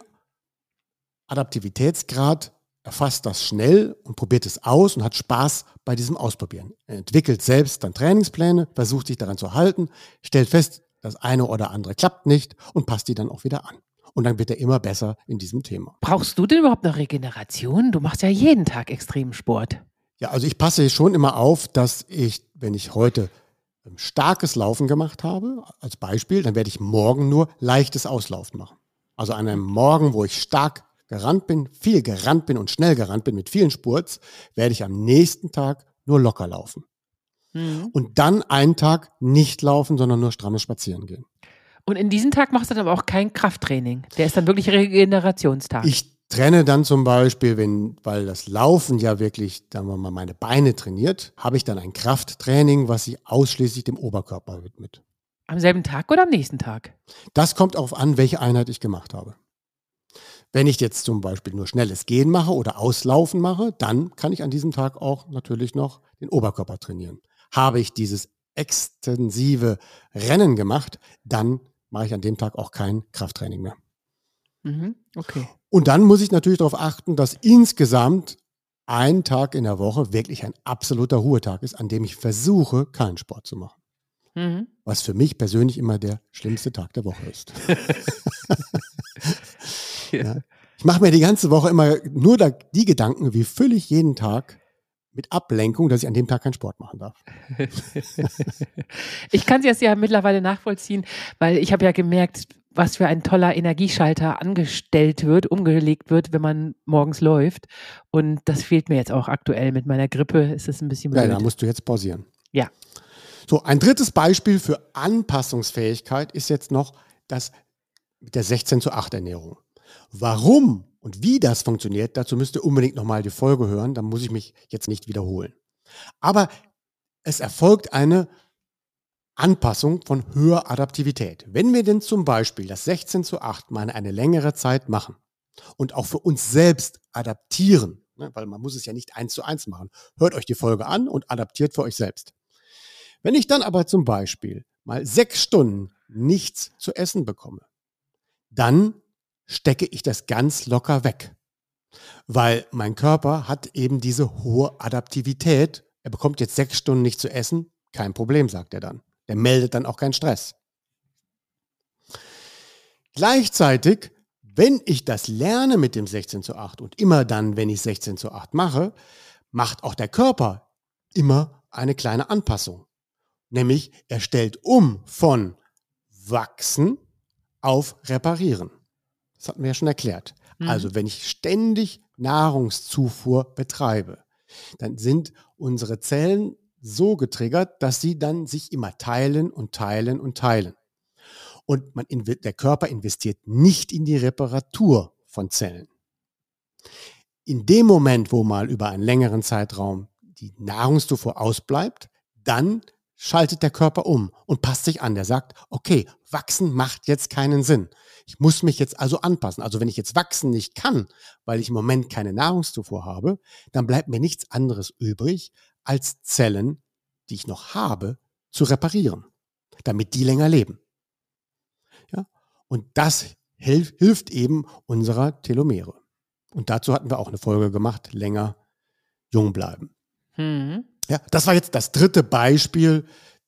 Adaptivitätsgrad erfasst das schnell und probiert es aus und hat Spaß bei diesem Ausprobieren. Er entwickelt selbst dann Trainingspläne, versucht sich daran zu halten, stellt fest, das eine oder andere klappt nicht und passt die dann auch wieder an. Und dann wird er immer besser in diesem Thema. Brauchst du denn überhaupt noch Regeneration? Du machst ja jeden Tag extremen Sport. Ja, also ich passe schon immer auf, dass ich, wenn ich heute ähm, starkes Laufen gemacht habe, als Beispiel, dann werde ich morgen nur leichtes Auslaufen machen. Also an einem Morgen, wo ich stark gerannt bin, viel gerannt bin und schnell gerannt bin mit vielen Spurts, werde ich am nächsten Tag nur locker laufen. Mhm. Und dann einen Tag nicht laufen, sondern nur strammes Spazieren gehen. Und in diesem Tag machst du dann aber auch kein Krafttraining. Der ist dann wirklich Regenerationstag. Ich trenne dann zum Beispiel, wenn, weil das Laufen ja wirklich, sagen wir mal, meine Beine trainiert, habe ich dann ein Krafttraining, was sich ausschließlich dem Oberkörper widmet. Am selben Tag oder am nächsten Tag? Das kommt auf an, welche Einheit ich gemacht habe. Wenn ich jetzt zum Beispiel nur schnelles Gehen mache oder Auslaufen mache, dann kann ich an diesem Tag auch natürlich noch den Oberkörper trainieren. Habe ich dieses extensive Rennen gemacht, dann mache ich an dem Tag auch kein Krafttraining mehr. Mhm, okay. Und dann muss ich natürlich darauf achten, dass insgesamt ein Tag in der Woche wirklich ein absoluter Ruhetag ist, an dem ich versuche, keinen Sport zu machen. Mhm. Was für mich persönlich immer der schlimmste Tag der Woche ist. ja. Ich mache mir die ganze Woche immer nur die Gedanken, wie fülle ich jeden Tag mit Ablenkung, dass ich an dem Tag keinen Sport machen darf. ich kann es ja mittlerweile nachvollziehen, weil ich habe ja gemerkt, was für ein toller Energieschalter angestellt wird, umgelegt wird, wenn man morgens läuft. Und das fehlt mir jetzt auch aktuell. Mit meiner Grippe ist es ein bisschen blöd. Ja, da musst du jetzt pausieren. Ja. So, ein drittes Beispiel für Anpassungsfähigkeit ist jetzt noch das mit der 16 zu 8 Ernährung. Warum und wie das funktioniert, dazu müsst ihr unbedingt nochmal die Folge hören, da muss ich mich jetzt nicht wiederholen. Aber es erfolgt eine Anpassung von höherer Adaptivität. Wenn wir denn zum Beispiel das 16 zu 8 mal eine längere Zeit machen und auch für uns selbst adaptieren, ne, weil man muss es ja nicht eins zu eins machen, hört euch die Folge an und adaptiert für euch selbst. Wenn ich dann aber zum Beispiel mal sechs Stunden nichts zu essen bekomme, dann stecke ich das ganz locker weg. Weil mein Körper hat eben diese hohe Adaptivität. Er bekommt jetzt sechs Stunden nicht zu essen, kein Problem, sagt er dann. Der meldet dann auch keinen Stress. Gleichzeitig, wenn ich das lerne mit dem 16 zu 8 und immer dann, wenn ich 16 zu 8 mache, macht auch der Körper immer eine kleine Anpassung. Nämlich er stellt um von wachsen auf reparieren. Das hatten wir ja schon erklärt. Mhm. Also wenn ich ständig Nahrungszufuhr betreibe, dann sind unsere Zellen so getriggert, dass sie dann sich immer teilen und teilen und teilen. Und man, der Körper investiert nicht in die Reparatur von Zellen. In dem Moment, wo mal über einen längeren Zeitraum die Nahrungszufuhr ausbleibt, dann schaltet der Körper um und passt sich an. Der sagt, okay, wachsen macht jetzt keinen Sinn. Ich muss mich jetzt also anpassen. Also wenn ich jetzt wachsen nicht kann, weil ich im Moment keine Nahrungszufuhr habe, dann bleibt mir nichts anderes übrig, als Zellen, die ich noch habe, zu reparieren, damit die länger leben. Ja? Und das hilf, hilft eben unserer Telomere. Und dazu hatten wir auch eine Folge gemacht, länger jung bleiben. Mhm. Ja, das war jetzt das dritte Beispiel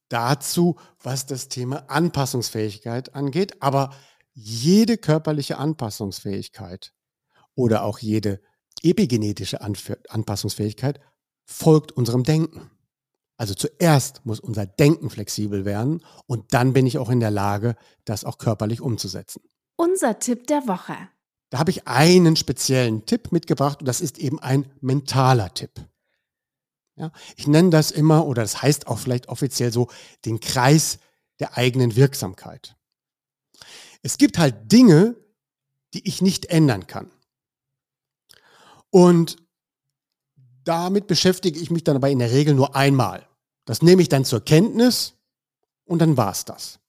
dazu, was das Thema Anpassungsfähigkeit angeht. Aber jede körperliche Anpassungsfähigkeit oder auch jede epigenetische Anpassungsfähigkeit folgt unserem Denken. Also zuerst muss unser Denken flexibel werden und dann bin ich auch in der Lage, das auch körperlich umzusetzen. Unser Tipp der Woche. Da habe ich einen speziellen Tipp mitgebracht und das ist eben ein mentaler Tipp. Ja, ich nenne das immer, oder das heißt auch vielleicht offiziell so, den Kreis der eigenen Wirksamkeit. Es gibt halt Dinge, die ich nicht ändern kann. Und damit beschäftige ich mich dann aber in der Regel nur einmal. Das nehme ich dann zur Kenntnis und dann war es das.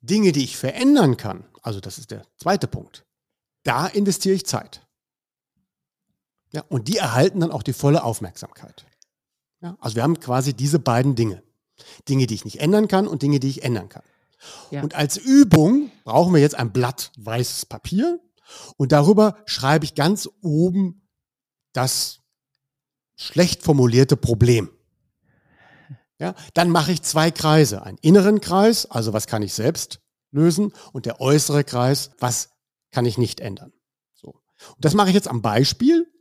Dinge, die ich verändern kann, also das ist der zweite Punkt, da investiere ich Zeit. Ja, und die erhalten dann auch die volle Aufmerksamkeit. Ja, also wir haben quasi diese beiden Dinge. Dinge, die ich nicht ändern kann und Dinge, die ich ändern kann. Ja. Und als Übung brauchen wir jetzt ein Blatt weißes Papier und darüber schreibe ich ganz oben das schlecht formulierte Problem. Ja, dann mache ich zwei Kreise. Einen inneren Kreis, also was kann ich selbst lösen, und der äußere Kreis, was kann ich nicht ändern. So. Und das mache ich jetzt am Beispiel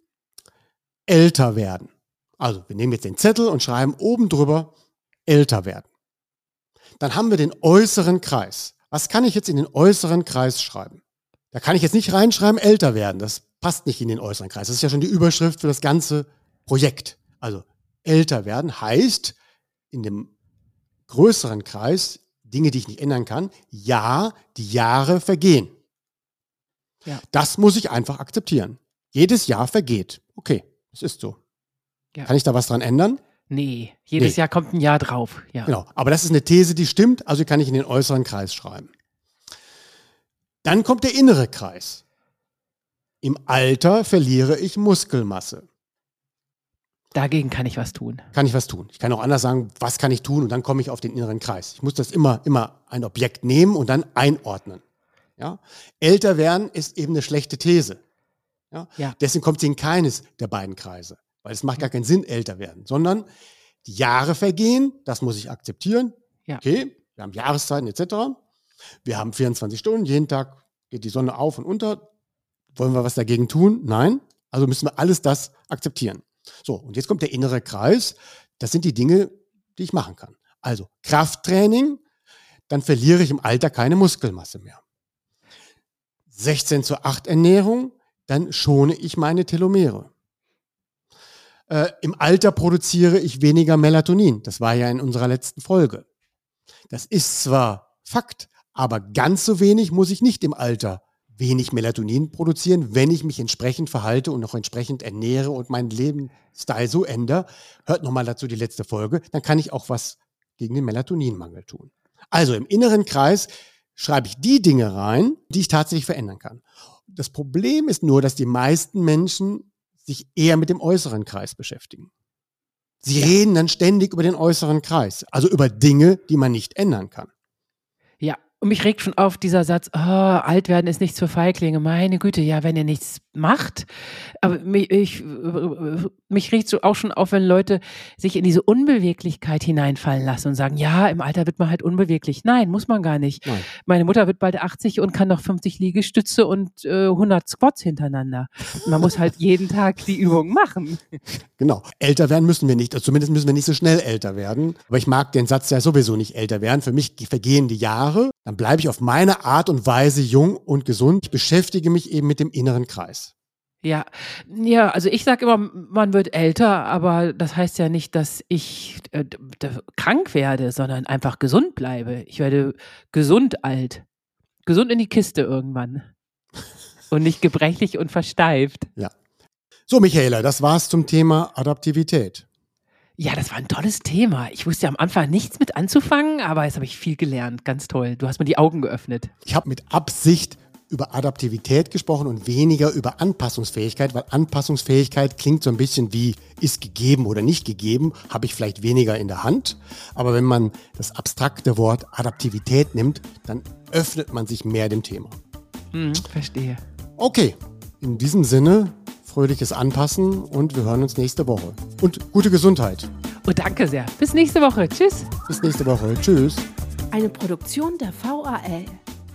älter werden. Also wir nehmen jetzt den Zettel und schreiben oben drüber älter werden. Dann haben wir den äußeren Kreis. Was kann ich jetzt in den äußeren Kreis schreiben? Da kann ich jetzt nicht reinschreiben älter werden. Das passt nicht in den äußeren Kreis. Das ist ja schon die Überschrift für das ganze Projekt. Also älter werden heißt in dem größeren Kreis Dinge, die ich nicht ändern kann. Ja, die Jahre vergehen. Ja. Das muss ich einfach akzeptieren. Jedes Jahr vergeht. Okay, das ist so. Ja. Kann ich da was dran ändern? Nee, jedes nee. Jahr kommt ein Jahr drauf. Ja. Genau, aber das ist eine These, die stimmt, also kann ich in den äußeren Kreis schreiben. Dann kommt der innere Kreis. Im Alter verliere ich Muskelmasse. Dagegen kann ich was tun. Kann ich was tun. Ich kann auch anders sagen, was kann ich tun und dann komme ich auf den inneren Kreis. Ich muss das immer, immer ein Objekt nehmen und dann einordnen. Ja? Älter werden ist eben eine schlechte These. Ja? ja. Deswegen kommt sie in keines der beiden Kreise. Weil es macht gar keinen Sinn, älter werden, sondern die Jahre vergehen, das muss ich akzeptieren. Ja. Okay, wir haben Jahreszeiten etc. Wir haben 24 Stunden, jeden Tag geht die Sonne auf und unter. Wollen wir was dagegen tun? Nein. Also müssen wir alles das akzeptieren. So, und jetzt kommt der innere Kreis. Das sind die Dinge, die ich machen kann. Also Krafttraining, dann verliere ich im Alter keine Muskelmasse mehr. 16 zu 8 Ernährung, dann schone ich meine Telomere. Äh, Im Alter produziere ich weniger Melatonin. Das war ja in unserer letzten Folge. Das ist zwar Fakt, aber ganz so wenig muss ich nicht im Alter wenig Melatonin produzieren, wenn ich mich entsprechend verhalte und noch entsprechend ernähre und meinen Lebensstil so ändere. Hört nochmal dazu die letzte Folge. Dann kann ich auch was gegen den Melatoninmangel tun. Also im inneren Kreis schreibe ich die Dinge rein, die ich tatsächlich verändern kann. Das Problem ist nur, dass die meisten Menschen sich eher mit dem äußeren Kreis beschäftigen. Sie ja. reden dann ständig über den äußeren Kreis, also über Dinge, die man nicht ändern kann. Und mich regt schon auf dieser Satz, oh, alt werden ist nichts für Feiglinge. Meine Güte, ja, wenn ihr nichts macht. Aber mich, ich, mich regt so auch schon auf, wenn Leute sich in diese Unbeweglichkeit hineinfallen lassen und sagen, ja, im Alter wird man halt unbeweglich. Nein, muss man gar nicht. Nein. Meine Mutter wird bald 80 und kann noch 50 Liegestütze und äh, 100 Squats hintereinander. Man muss halt jeden Tag die Übung machen. Genau. Älter werden müssen wir nicht. Zumindest müssen wir nicht so schnell älter werden. Aber ich mag den Satz ja sowieso nicht älter werden. Für mich vergehen die Jahre dann bleibe ich auf meine Art und Weise jung und gesund. Ich beschäftige mich eben mit dem inneren Kreis. Ja, ja, also ich sage immer, man wird älter, aber das heißt ja nicht, dass ich äh, krank werde, sondern einfach gesund bleibe. Ich werde gesund alt. Gesund in die Kiste irgendwann. Und nicht gebrechlich und versteift. Ja. So, Michaela, das war's zum Thema Adaptivität. Ja, das war ein tolles Thema. Ich wusste am Anfang nichts mit anzufangen, aber jetzt habe ich viel gelernt. Ganz toll. Du hast mir die Augen geöffnet. Ich habe mit Absicht über Adaptivität gesprochen und weniger über Anpassungsfähigkeit, weil Anpassungsfähigkeit klingt so ein bisschen wie ist gegeben oder nicht gegeben, habe ich vielleicht weniger in der Hand. Aber wenn man das abstrakte Wort Adaptivität nimmt, dann öffnet man sich mehr dem Thema. Hm, verstehe. Okay, in diesem Sinne fröhliches Anpassen und wir hören uns nächste Woche. Und gute Gesundheit. Oh, danke sehr. Bis nächste Woche. Tschüss. Bis nächste Woche. Tschüss. Eine Produktion der VAL.